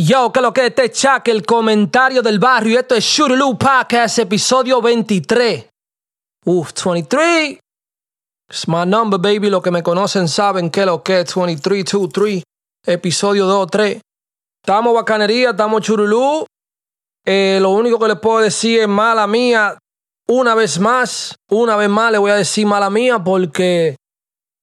Yo, que lo que este chaque, el comentario del barrio. Esto es Shurulu Podcast, episodio 23. Uf, 23. It's my number, baby. Los que me conocen saben que lo que es 23, 2, 3. Episodio 2, 3. Estamos bacanería, estamos churulú. Eh, lo único que les puedo decir es mala mía. Una vez más, una vez más le voy a decir mala mía porque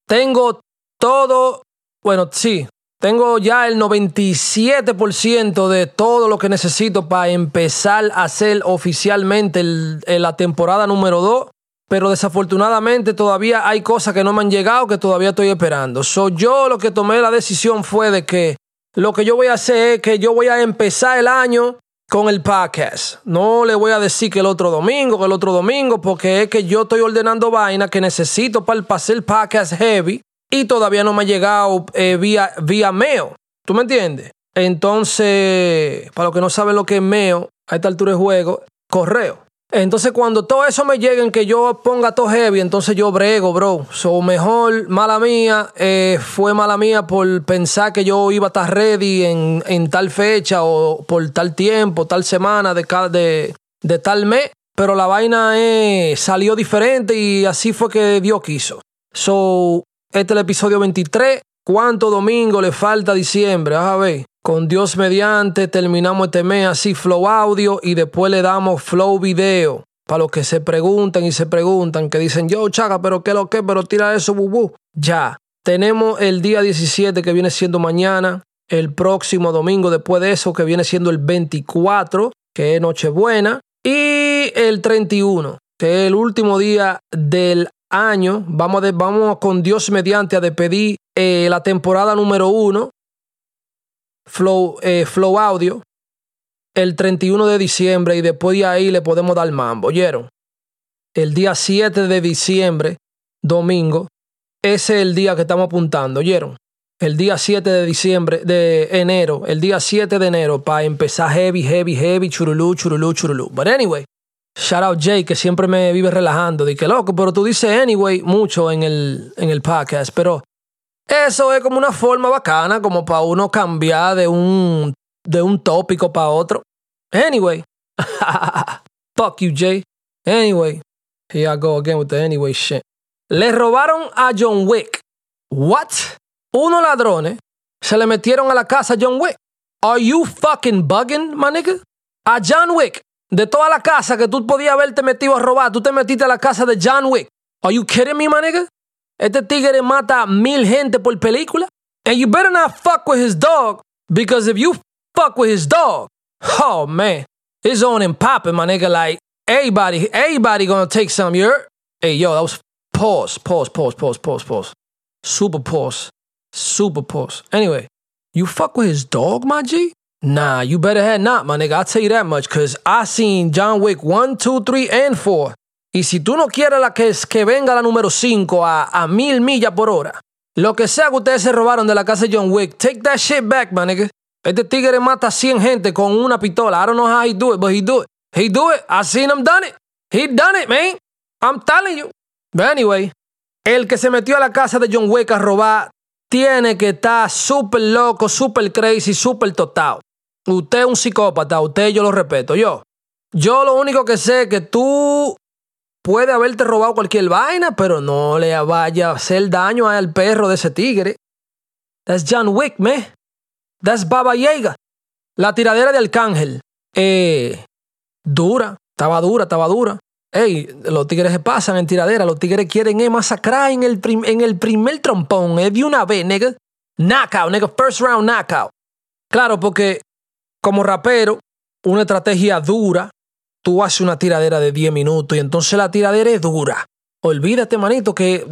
tengo todo. Bueno, sí, tengo ya el 97% de todo lo que necesito para empezar a hacer oficialmente la temporada número 2. Pero desafortunadamente todavía hay cosas que no me han llegado que todavía estoy esperando. So, yo lo que tomé la decisión fue de que lo que yo voy a hacer es que yo voy a empezar el año con el podcast. No le voy a decir que el otro domingo, que el otro domingo, porque es que yo estoy ordenando vainas que necesito para el, el podcast heavy y todavía no me ha llegado eh, vía, vía mail. ¿Tú me entiendes? Entonces, para los que no saben lo que es mail, a esta altura de juego, correo. Entonces, cuando todo eso me llegue en que yo ponga todo heavy, entonces yo brego, bro. So, mejor, mala mía, eh, fue mala mía por pensar que yo iba a estar ready en, en tal fecha o por tal tiempo, tal semana de, de, de tal mes. Pero la vaina eh, salió diferente y así fue que Dios quiso. So, este es el episodio 23. ¿Cuánto domingo le falta a diciembre? A ver. Con Dios mediante terminamos este mes así flow audio y después le damos flow video. Para los que se preguntan y se preguntan, que dicen, yo, chaga, pero qué lo que, pero tira eso, bubú. Ya. Tenemos el día 17 que viene siendo mañana. El próximo domingo después de eso que viene siendo el 24, que es Nochebuena. Y el 31, que es el último día del año, vamos, vamos con Dios mediante a despedir eh, la temporada número uno, Flow, eh, Flow Audio, el 31 de diciembre y después de ahí le podemos dar mambo, ¿oyeron? El día 7 de diciembre, domingo, ese es el día que estamos apuntando, ¿oyeron? El día 7 de diciembre, de enero, el día 7 de enero, para empezar heavy, heavy, heavy, churulú, churulú, churulú. But anyway, Shout out Jay, que siempre me vive relajando. Que loco, pero tú dices anyway mucho en el, en el podcast. Pero eso es como una forma bacana, como para uno cambiar de un, de un tópico para otro. Anyway. Fuck you, Jay. Anyway. Here I go again with the anyway shit. Le robaron a John Wick. What? Unos ladrones se le metieron a la casa a John Wick. Are you fucking bugging, my nigga? A John Wick de toda la casa que tú podías haberte metido a robar, tú te metiste a la casa de John Wick. Are you kidding me, my nigga? Este tigre mata mil gente por película. And you better not fuck with his dog, because if you fuck with his dog, oh man, it's on and popping, my nigga. Like, everybody, everybody gonna take some, you Hey, yo, that was pause, pause, pause, pause, pause, pause. Super pause. Super pause. Anyway, you fuck with his dog, my G? Nah, you better have not, my nigga. I'll tell you that much, because I seen John Wick 1, 2, 3, and 4. Y si tú no quieres la que, que venga la número 5 a, a mil millas por hora, lo que sea que ustedes se robaron de la casa de John Wick, take that shit back, my nigga. Este tigre mata 100 gente con una pistola. I don't know how he do it, but he do it. He do it. I seen him done it. He done it, man. I'm telling you. But anyway, el que se metió a la casa de John Wick a robar tiene que estar súper loco, súper crazy, súper total. Usted es un psicópata, usted yo lo respeto. Yo, yo lo único que sé es que tú puedes haberte robado cualquier vaina, pero no le vaya a hacer daño al perro de ese tigre. That's John Wick, man. That's Baba Yaga. La tiradera de Arcángel. Eh, dura, estaba dura, estaba dura. Ey, los tigres se pasan en tiradera, los tigres quieren eh, masacrar en el, en el primer trompón, eh, de una vez, nigga. Knockout, nigga, first round knockout. Claro, porque como rapero, una estrategia dura, tú haces una tiradera de 10 minutos y entonces la tiradera es dura. Olvídate, manito, que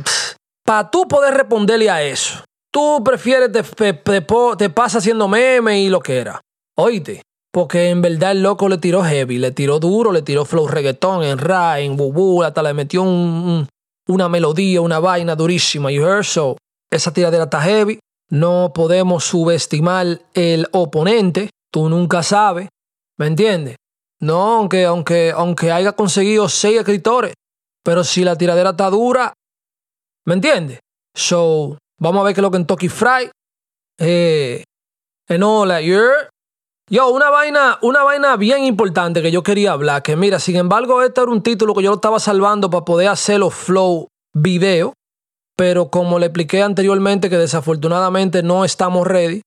para tú poder responderle a eso, tú prefieres te, te, pasa haciendo meme y lo que era. Oíste, porque en verdad el loco le tiró heavy, le tiró duro, le tiró flow reggaetón, en ra, en bubu, hasta le metió una melodía, una vaina durísima. You heard so. Esa tiradera está heavy. No podemos subestimar el oponente. Tú nunca sabes, ¿me entiendes? No, aunque, aunque, aunque haya conseguido seis escritores, pero si la tiradera está dura, ¿me entiendes? So, vamos a ver qué es lo que en Toki Fry. Eh, en that, Yo, una vaina, una vaina bien importante que yo quería hablar, que mira, sin embargo, este era un título que yo lo estaba salvando para poder hacerlo flow video, pero como le expliqué anteriormente que desafortunadamente no estamos ready.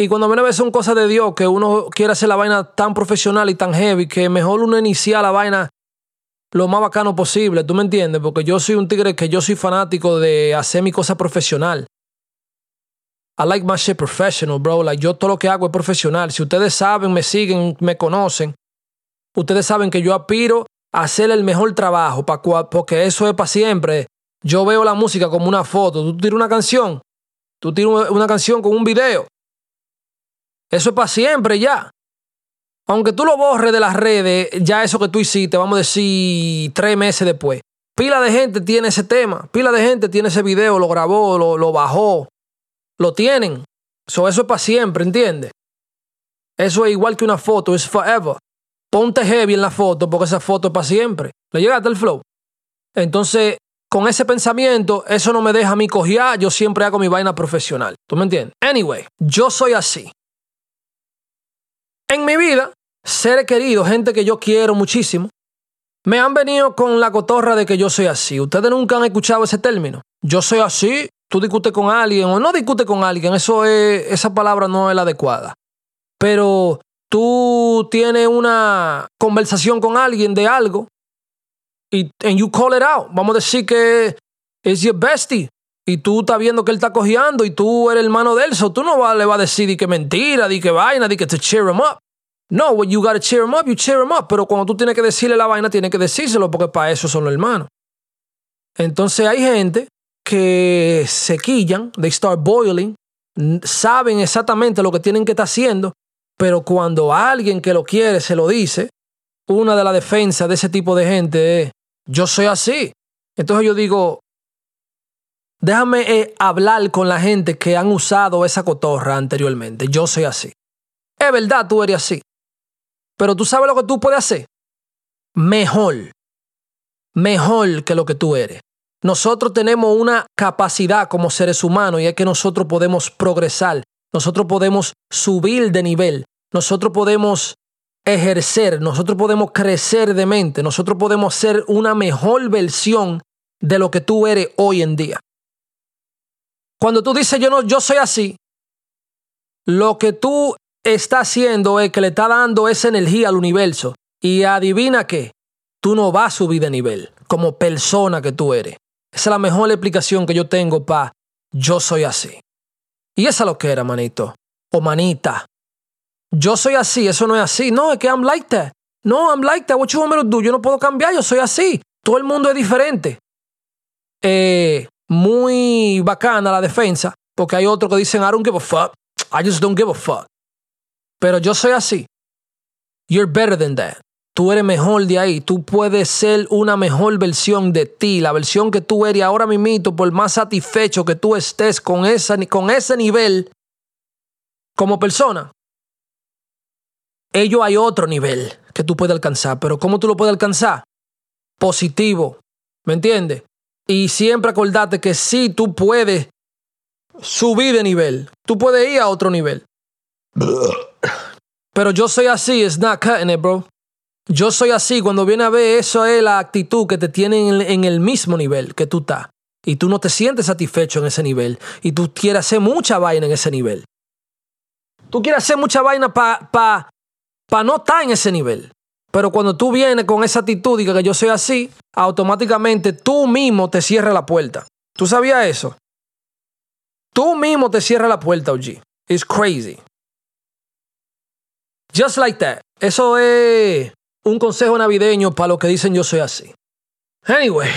Y cuando a ver son cosas de Dios, que uno quiere hacer la vaina tan profesional y tan heavy, que mejor uno inicia la vaina lo más bacano posible, ¿tú me entiendes? Porque yo soy un tigre que yo soy fanático de hacer mi cosa profesional. I like my shit professional, bro. Like, yo todo lo que hago es profesional. Si ustedes saben, me siguen, me conocen, ustedes saben que yo aspiro a hacer el mejor trabajo, porque eso es para siempre. Yo veo la música como una foto. Tú tiras una canción, tú tiras una canción con un video. Eso es para siempre ya. Aunque tú lo borres de las redes, ya eso que tú hiciste, vamos a decir, tres meses después. Pila de gente tiene ese tema, pila de gente tiene ese video, lo grabó, lo, bajó, lo tienen. eso es para siempre, ¿entiendes? Eso es igual que una foto, es forever. Ponte heavy en la foto porque esa foto es para siempre. ¿Le llegaste el flow? Entonces, con ese pensamiento, eso no me deja a mí cojear. Yo siempre hago mi vaina profesional. ¿Tú me entiendes? Anyway, yo soy así. En mi vida, seres queridos, gente que yo quiero muchísimo, me han venido con la cotorra de que yo soy así. Ustedes nunca han escuchado ese término. Yo soy así tú discutes con alguien o no discutes con alguien, eso es, esa palabra no es la adecuada. Pero tú tienes una conversación con alguien de algo y you call it out. Vamos a decir que es your bestie y tú estás viendo que él está cojeando y tú eres el hermano de él, so tú no le vas a decir que mentira, di que vaina, di que te cheer him up. No, when you gotta cheer him up, you cheer him up. Pero cuando tú tienes que decirle la vaina, tienes que decírselo porque para eso son los hermanos. Entonces hay gente que se quillan, they start boiling, saben exactamente lo que tienen que estar haciendo, pero cuando alguien que lo quiere se lo dice, una de las defensas de ese tipo de gente es, yo soy así. Entonces yo digo, déjame eh, hablar con la gente que han usado esa cotorra anteriormente, yo soy así. Es verdad, tú eres así. Pero tú sabes lo que tú puedes hacer. Mejor. Mejor que lo que tú eres. Nosotros tenemos una capacidad como seres humanos y es que nosotros podemos progresar, nosotros podemos subir de nivel, nosotros podemos ejercer, nosotros podemos crecer de mente, nosotros podemos ser una mejor versión de lo que tú eres hoy en día. Cuando tú dices yo no, yo soy así, lo que tú estás haciendo es que le está dando esa energía al universo y adivina qué, tú no vas a subir de nivel como persona que tú eres. Esa es la mejor explicación que yo tengo para yo soy así. Y esa es lo que era, manito. O manita. Yo soy así, eso no es así. No, es que I'm like that. No, I'm like that. What you me? Yo no puedo cambiar, yo soy así. Todo el mundo es diferente. Eh, muy bacana la defensa, porque hay otros que dicen, I don't give a fuck. I just don't give a fuck. Pero yo soy así. You're better than that. Tú eres mejor de ahí. Tú puedes ser una mejor versión de ti. La versión que tú eres ahora mismo, por más satisfecho que tú estés con, esa, con ese nivel como persona. Ello hay otro nivel que tú puedes alcanzar. Pero ¿cómo tú lo puedes alcanzar? Positivo. ¿Me entiendes? Y siempre acordate que sí, tú puedes subir de nivel. Tú puedes ir a otro nivel. Pero yo soy así, it's not cutting it, bro. Yo soy así, cuando viene a ver, eso es la actitud que te tiene en, el mismo nivel que tú estás. Y tú no te sientes satisfecho en ese nivel. Y tú quieres hacer mucha vaina en ese nivel. Tú quieres hacer mucha vaina para pa, pa no estar en ese nivel. Pero cuando tú vienes con esa actitud y que yo soy así, automáticamente tú mismo te cierras la puerta. ¿Tú sabías eso? Tú mismo te cierras la puerta, OG. It's crazy. Just like that. Eso es un consejo navideño para los que dicen yo soy así. Anyway.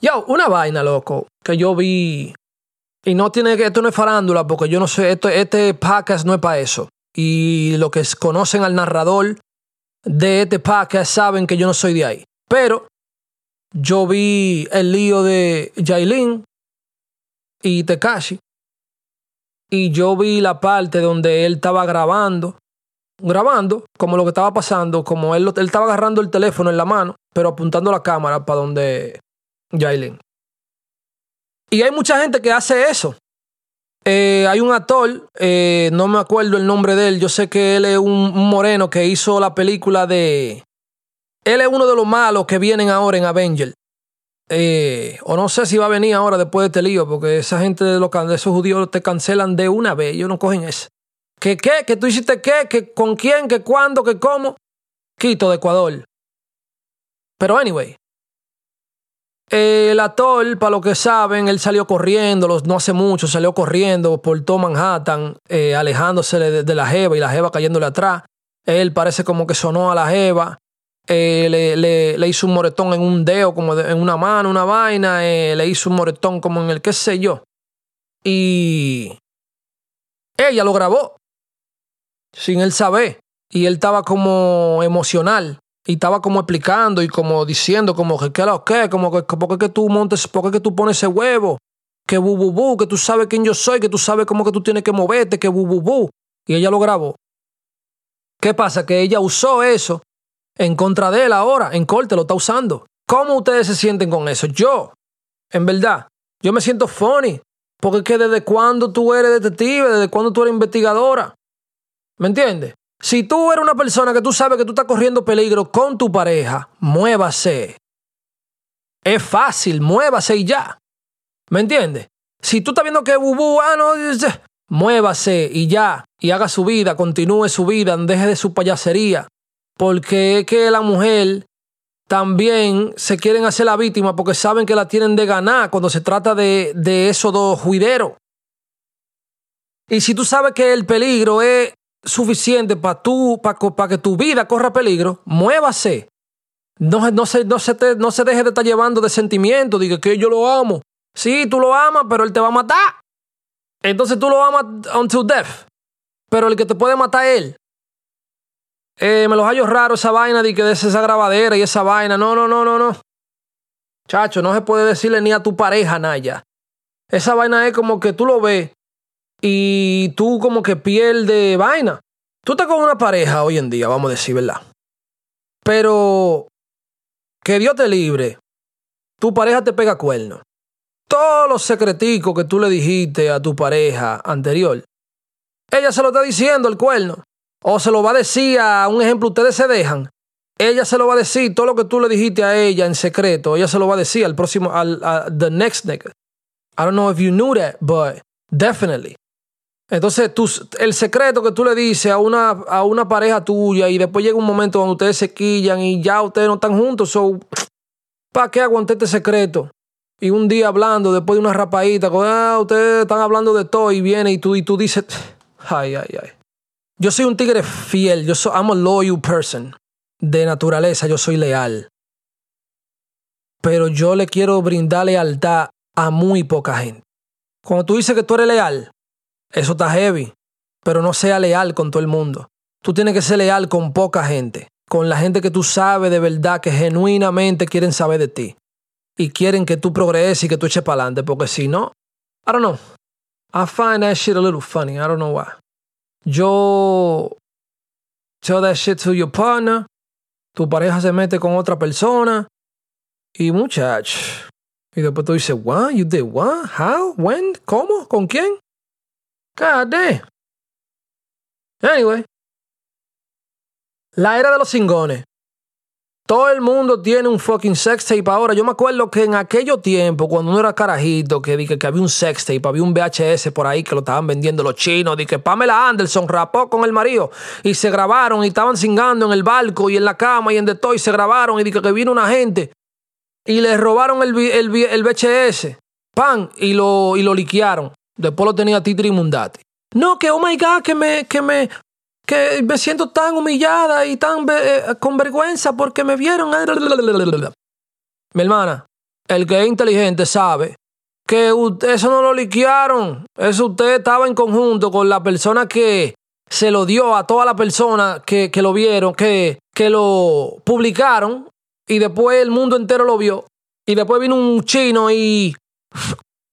Yo, una vaina, loco, que yo vi. Y no tiene que, esto no es farándula, porque yo no sé, esto, este podcast no es para eso. Y los que conocen al narrador de este podcast saben que yo no soy de ahí. Pero yo vi el lío de Jailin y Tekashi. Y yo vi la parte donde él estaba grabando grabando como lo que estaba pasando, como él, estaba agarrando el teléfono en la mano, pero apuntando la cámara para donde Jailin. Y hay mucha gente que hace eso. Eh, hay un actor, eh, no me acuerdo el nombre de él, yo sé que él es un, moreno que hizo la película de... Él es uno de los malos que vienen ahora en Avenger. Eh, o no sé si va a venir ahora después de este lío, porque esa gente de, los, de esos judíos te cancelan de una vez, ellos no cogen eso. ¿Qué qué? ¿Que tú hiciste qué? ¿Que con quién? ¿Que cuándo? ¿Que cómo? Quito de Ecuador. Pero anyway, el actor, para lo que saben, él salió corriendo, no hace mucho, salió corriendo por todo Manhattan, eh, alejándose de, la Jeva y la Jeva cayéndole atrás. Él parece como que sonó a la Jeva, eh, le, hizo un moretón en un dedo, como en una mano, una vaina, eh, le hizo un moretón como en el qué sé yo. Y ella lo grabó, sin él saber. Y él estaba como emocional. Y estaba como explicando y como diciendo como que qué lo que, como que por qué que tú montes, por qué que tú pones ese huevo, que bu bu bu, que tú sabes quién yo soy, que tú sabes cómo que tú tienes que moverte, que bu bu bu. Y ella lo grabó. ¿Qué pasa? Que ella usó eso en contra de él ahora, en corte, lo está usando. ¿Cómo ustedes se sienten con eso? Yo, en verdad, yo me siento funny. Porque es que desde cuando tú eres detective, desde cuando tú eres investigadora. ¿Me entiendes? Si tú eres una persona que tú sabes que tú estás corriendo peligro con tu pareja, muévase. Es fácil, muévase y ya. ¿Me entiendes? Si tú estás viendo que bubú, ah, no, muévase y ya. Y haga su vida, continúe su vida, deje de su payasería. Porque es que la mujer también se quieren hacer la víctima porque saben que la tienen de ganar cuando se trata de, de esos dos juideros. Y si tú sabes que el peligro es suficiente para para pa que tu vida corra peligro, muévase. No se deje de estar llevando de sentimiento, diga que yo lo amo. Sí, tú lo amas, pero él te va a matar. Entonces tú lo amas until death. Pero el que te puede matar es él. Eh, me los hallo raro esa vaina de que des esa grabadera y esa vaina. No, no, no, no, no. Chacho, no se puede decirle ni a tu pareja, Naya. Esa vaina es como que tú lo ves y tú como que pierdes vaina. Tú estás con una pareja hoy en día, vamos a decir, ¿verdad? Pero que Dios te libre. Tu pareja te pega cuerno. Todos los secreticos que tú le dijiste a tu pareja anterior, ella se lo está diciendo el cuerno. O se lo va a decir a un ejemplo, ustedes se dejan. Ella se lo va a decir todo lo que tú le dijiste a ella en secreto. Ella se lo va a decir al próximo, al a the next nigga. I don't know if you knew that, but definitely. Entonces, tú, el secreto que tú le dices a una, a una pareja tuya y después llega un momento donde ustedes se quillan y ya ustedes no están juntos, so, ¿para qué aguanté este secreto? Y un día hablando, después de una rapadita, ah, ustedes están hablando de todo y viene y tú, y tú dices, ay, ay, ay. Yo soy un tigre fiel, yo soy, I'm a loyal person. De naturaleza, yo soy leal. Pero yo le quiero brindar lealtad a muy poca gente. Cuando tú dices que tú eres leal, eso está heavy, pero no sea leal con todo el mundo. Tú tienes que ser leal con poca gente, con la gente que tú sabes de verdad, que genuinamente quieren saber de ti. Y quieren que tú progreses y que tú eches para adelante, porque si no, I don't know. I find that shit a little funny. I don't know why. Yo tell that shit to your partner, tu pareja se mete con otra persona y muchach. Y después tú dices, what? You did what? How? When? ¿Cómo? ¿Con quién? God. Anyway. La era de los cingones. Todo el mundo tiene un fucking sex tape ahora. Yo me acuerdo que en aquello tiempo, cuando uno era carajito, que dije que había un sex tape, había un VHS por ahí que lo estaban vendiendo los chinos. Dije que Pamela Anderson rapó con el marido y se grabaron y estaban cingando en el barco y en la cama y en de todo y se grabaron y dije que vino una gente y le robaron el, el, el VHS. Pan y lo, y lo liquearon. Después lo tenía Titri Mundati. No, que oh my God, que me, que me, que me siento tan humillada y tan eh, con vergüenza porque me vieron. Mi hermana, el que es inteligente sabe que eso no lo liquearon. Eso usted estaba en conjunto con la persona que se lo dio a toda la persona que, que lo vieron, que, que lo publicaron y después el mundo entero lo vio. Y después vino un chino y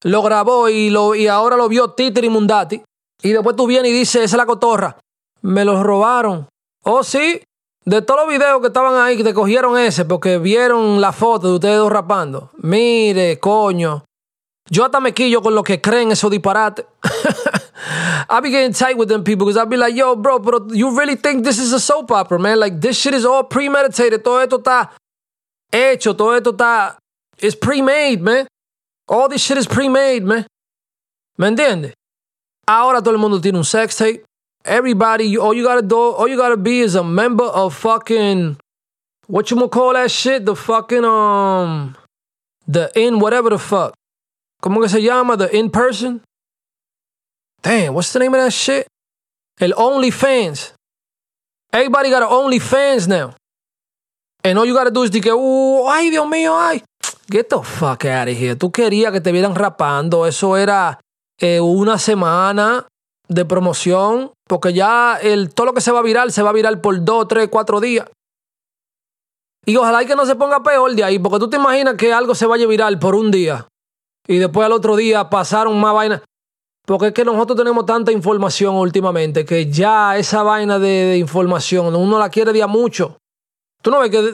lo grabó y, lo, y ahora lo vio Titri Mundati. Y después tú vienes y dices, esa es la cotorra. Me los robaron. Oh, sí. De todos los videos que estaban ahí, que te cogieron ese porque vieron la foto de ustedes dos rapando. Mire, coño. Yo hasta me quillo con lo que creen esos disparates. I be getting tight with them people because I be like, yo, bro, but you really think this is a soap opera, man? Like, this shit is all premeditated. Todo esto está hecho. Todo esto está. It's pre-made, man. All this shit is pre-made, man. ¿Me entiendes? Ahora todo el mundo tiene un sex tape. Everybody, all you gotta do, all you gotta be is a member of fucking what you gonna call that shit? The fucking um the in whatever the fuck. ¿Cómo que se llama? The in person? Damn, what's the name of that shit? El OnlyFans. Everybody got an OnlyFans now. And all you gotta do is decir, uh, ay, Dios mío, ay. Get the fuck out of. Tú querías que te vieran rapando. Eso era eh, una semana de promoción. Porque ya el, todo lo que se va a virar, se va a virar por dos, tres, cuatro días. Y ojalá que no se ponga peor de ahí. Porque tú te imaginas que algo se vaya viral por un día. Y después al otro día pasaron más vainas. Porque es que nosotros tenemos tanta información últimamente que ya esa vaina de, información uno la quiere día mucho. Tú no ves que.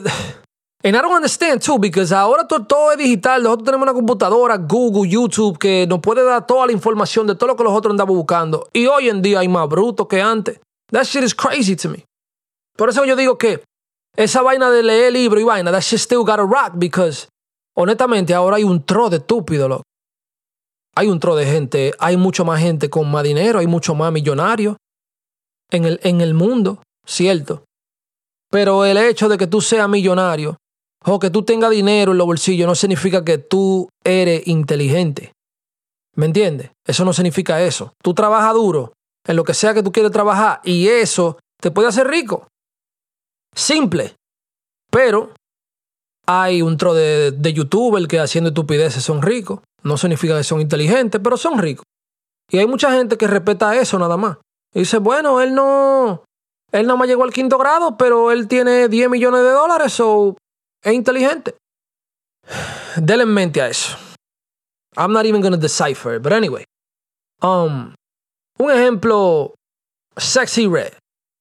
And I don't understand too, because ahora todo, es digital. Nosotros tenemos una computadora, Google, YouTube, que nos puede dar toda la información de todo lo que nosotros andamos buscando. Y hoy en día hay más bruto que antes. That shit is crazy to me. Por eso yo digo que esa vaina de leer libro y vaina, that shit still gotta rock, because honestamente ahora hay un tro de estúpido, loco hay un tro de gente, hay mucho más gente con más dinero, hay mucho más millonarios en el, en el mundo, cierto. Pero el hecho de que tú seas millonario o que tú tengas dinero en los bolsillos no significa que tú eres inteligente. ¿Me entiendes? Eso no significa eso. Tú trabajas duro en lo que sea que tú quieres trabajar y eso te puede hacer rico. Simple. Pero hay un tro de, de youtuber que haciendo estupideces son ricos. No significa que son inteligentes, pero son ricos. Y hay mucha gente que respeta eso nada más. Y dice, bueno, él no. Él nada más llegó al quinto grado, pero él tiene 10 millones de dólares, o es inteligente. Denle en mente a eso. I'm not even gonna decipher it, but anyway. Um, un ejemplo, Sexy Red,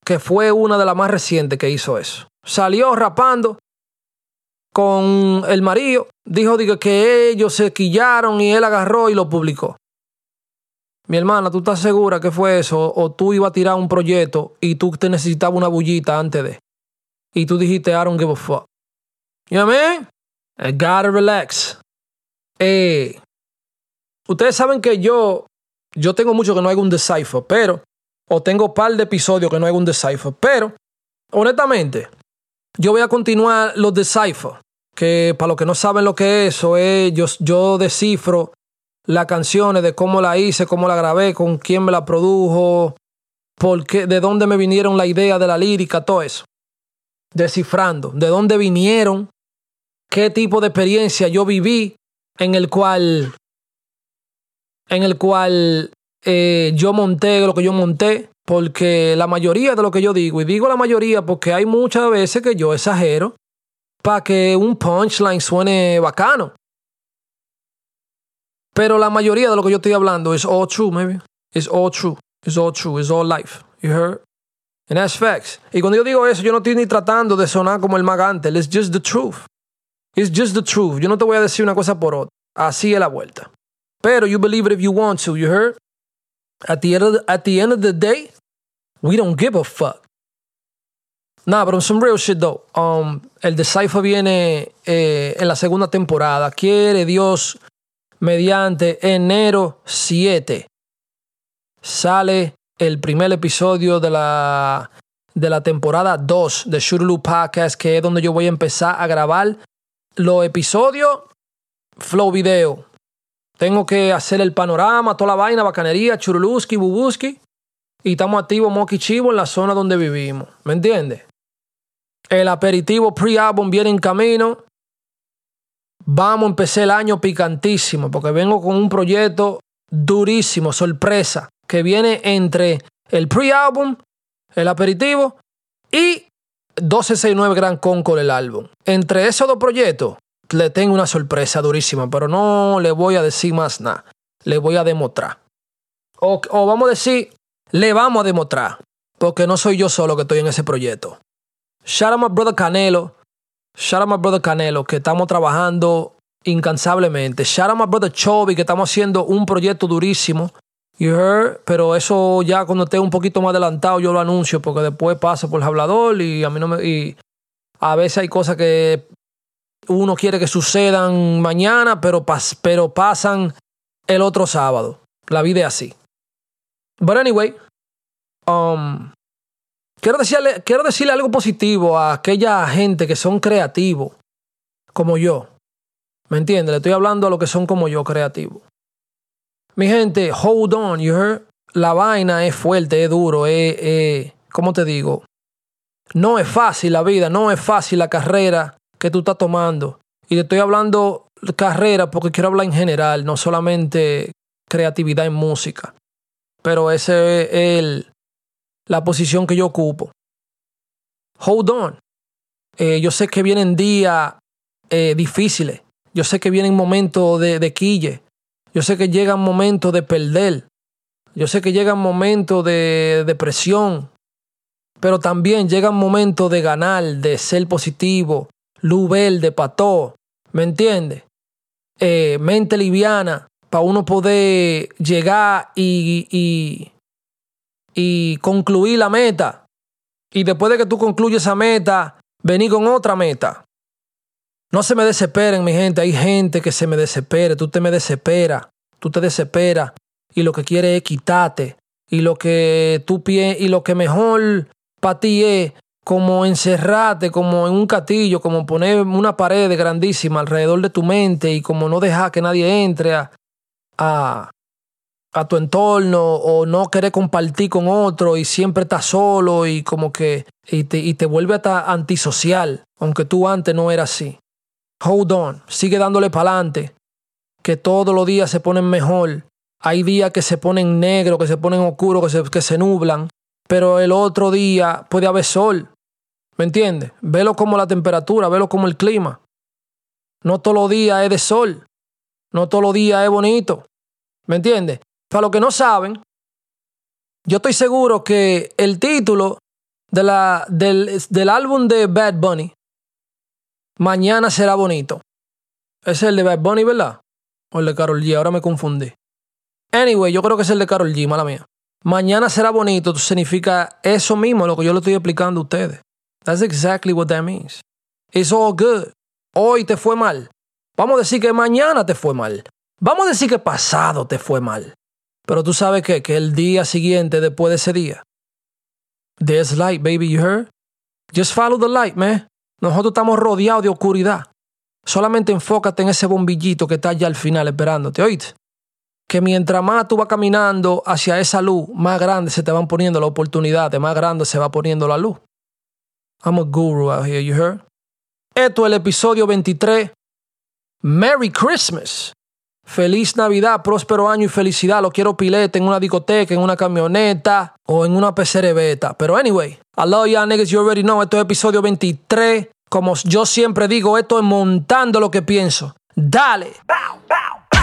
que fue una de las más recientes que hizo eso. Salió rapando con el marido, dijo, que ellos se quillaron y él agarró y lo publicó. Mi hermana, ¿tú estás segura que fue eso? ¿O tú ibas a tirar un proyecto y tú te necesitabas una bullita antes de? Y tú dijiste, I don't give a fuck. You know I gotta relax. Eh, ustedes saben que yo, yo tengo mucho que no hay un decipher, pero, o tengo par de episodios que no hay un decipher, pero, honestamente, yo voy a continuar los decipher que para los que no saben lo que es eso es, yo, yo descifro las canciones de cómo la hice, cómo la grabé, con quién me la produjo, por qué, de dónde me vinieron la idea de la lírica, todo eso. Descifrando, de dónde vinieron, qué tipo de experiencia yo viví en el cual, en el cual eh, yo monté lo que yo monté, porque la mayoría de lo que yo digo, y digo la mayoría porque hay muchas veces que yo exagero, para que un punchline suene bacano. Pero la mayoría de lo que yo estoy hablando es all true, maybe. It's all true. It's all true. It's all life. You heard? And that's facts. Y cuando yo digo eso, yo no estoy ni tratando de sonar como el magante. It's just the truth. It's just the truth. Yo no te voy a decir una cosa por otra. Así es la vuelta. Pero you believe it if you want to. You heard? At the end of the, at the, end of the day, we don't give a fuck. Nah, pero some real shit though. Um, el Decipher viene eh, en la segunda temporada. Quiere Dios mediante enero 7. Sale el primer episodio de la, de la temporada 2 de Shurulu Podcast, que es donde yo voy a empezar a grabar los episodios Flow Video. Tengo que hacer el panorama, toda la vaina, bacanería, churuluski, bubuski. Y estamos activos moki chivo en la zona donde vivimos. ¿Me entiendes? El aperitivo pre-album viene en camino. Vamos a empezar el año picantísimo porque vengo con un proyecto durísimo, sorpresa, que viene entre el pre-album, el aperitivo y 1269 Gran Concord el álbum. Entre esos dos proyectos le tengo una sorpresa durísima, pero no le voy a decir más nada. Le voy a demostrar. O, vamos a decir, le vamos a demostrar, porque no soy yo solo que estoy en ese proyecto. Shout out my brother Canelo. Shout out my brother Canelo, que estamos trabajando incansablemente. Shout out my brother Chovy, que estamos haciendo un proyecto durísimo. You heard? Pero eso ya cuando esté un poquito más adelantado yo lo anuncio porque después pasa por el hablador y a mí no me... Y a veces hay cosas que uno quiere que sucedan mañana, pero, pas, pero pasan el otro sábado. La vida es así. But anyway, um, quiero, decirle, quiero decirle algo positivo a aquella gente que son creativos, como yo. ¿Me entiendes? Le estoy hablando a los que son como yo, creativos. Mi gente, hold on, you heard? La vaina es fuerte, es duro, es, es, ¿cómo te digo? No es fácil la vida, no es fácil la carrera que tú estás tomando. Y te estoy hablando carrera porque quiero hablar en general, no solamente creatividad en música. Pero esa es el, la posición que yo ocupo. Hold on. Eh, yo sé que vienen días eh, difíciles. Yo sé que vienen momentos de, de quille. Yo sé que llegan momentos de perder. Yo sé que llegan momentos de depresión. Pero también llegan momentos de ganar, de ser positivo, luz verde pató. ¿Me entiendes? Eh, mente liviana para uno poder llegar y, y, y concluir la meta. Y después de que tú concluyes esa meta, venir con otra meta. No se me desesperen, mi gente. Hay gente que se me desespera. Tú te me desesperas. Tú te desesperas. Y lo que quiere es quitarte. Y lo que tú pie y lo que mejor para ti es como encerrarte como en un castillo, como poner una pared grandísima alrededor de tu mente y como no dejar que nadie entre a, a, a tu entorno o no querer compartir con otro y siempre estás solo y como que y te, y te vuelve hasta antisocial, aunque tú antes no eras así. Hold on, sigue dándole para adelante, que todos los días se ponen mejor. Hay días que se ponen negros, que se ponen oscuros, que se, que se nublan, pero el otro día puede haber sol ¿Me entiendes? Velo como la temperatura, velo como el clima. No todos los días es de sol. No todos los días es bonito. ¿Me entiendes? Para los que no saben, yo estoy seguro que el título de la, del, del álbum de Bad Bunny, Mañana será bonito. Es el de Bad Bunny, ¿verdad? O el de Carol G, ahora me confundí. Anyway, yo creo que es el de Carol G, mala mía. Mañana será bonito significa eso mismo, lo que yo le estoy explicando a ustedes. That's exactly what that means. It's all good. Hoy te fue mal. Vamos a decir que mañana te fue mal. Vamos a decir que pasado te fue mal. Pero tú sabes que, que el día siguiente después de ese día. There's light, baby, you heard? Just follow the light, man. Nosotros estamos rodeados de oscuridad. Solamente enfócate en ese bombillito que está allá al final esperándote, ¿oíste? Que mientras más tú vas caminando hacia esa luz, más grande se te van poniendo las oportunidades, más grande se va poniendo la luz. I'm a guru out here, you heard? Esto es el episodio 23. Merry Christmas. Feliz Navidad, próspero año y felicidad. Lo quiero pilete en una discoteca, en una camioneta o en una beta. Pero anyway, I love y'all niggas, you already know. Esto es episodio 23. Como yo siempre digo, esto es montando lo que pienso. Dale. Bow, bow, bow.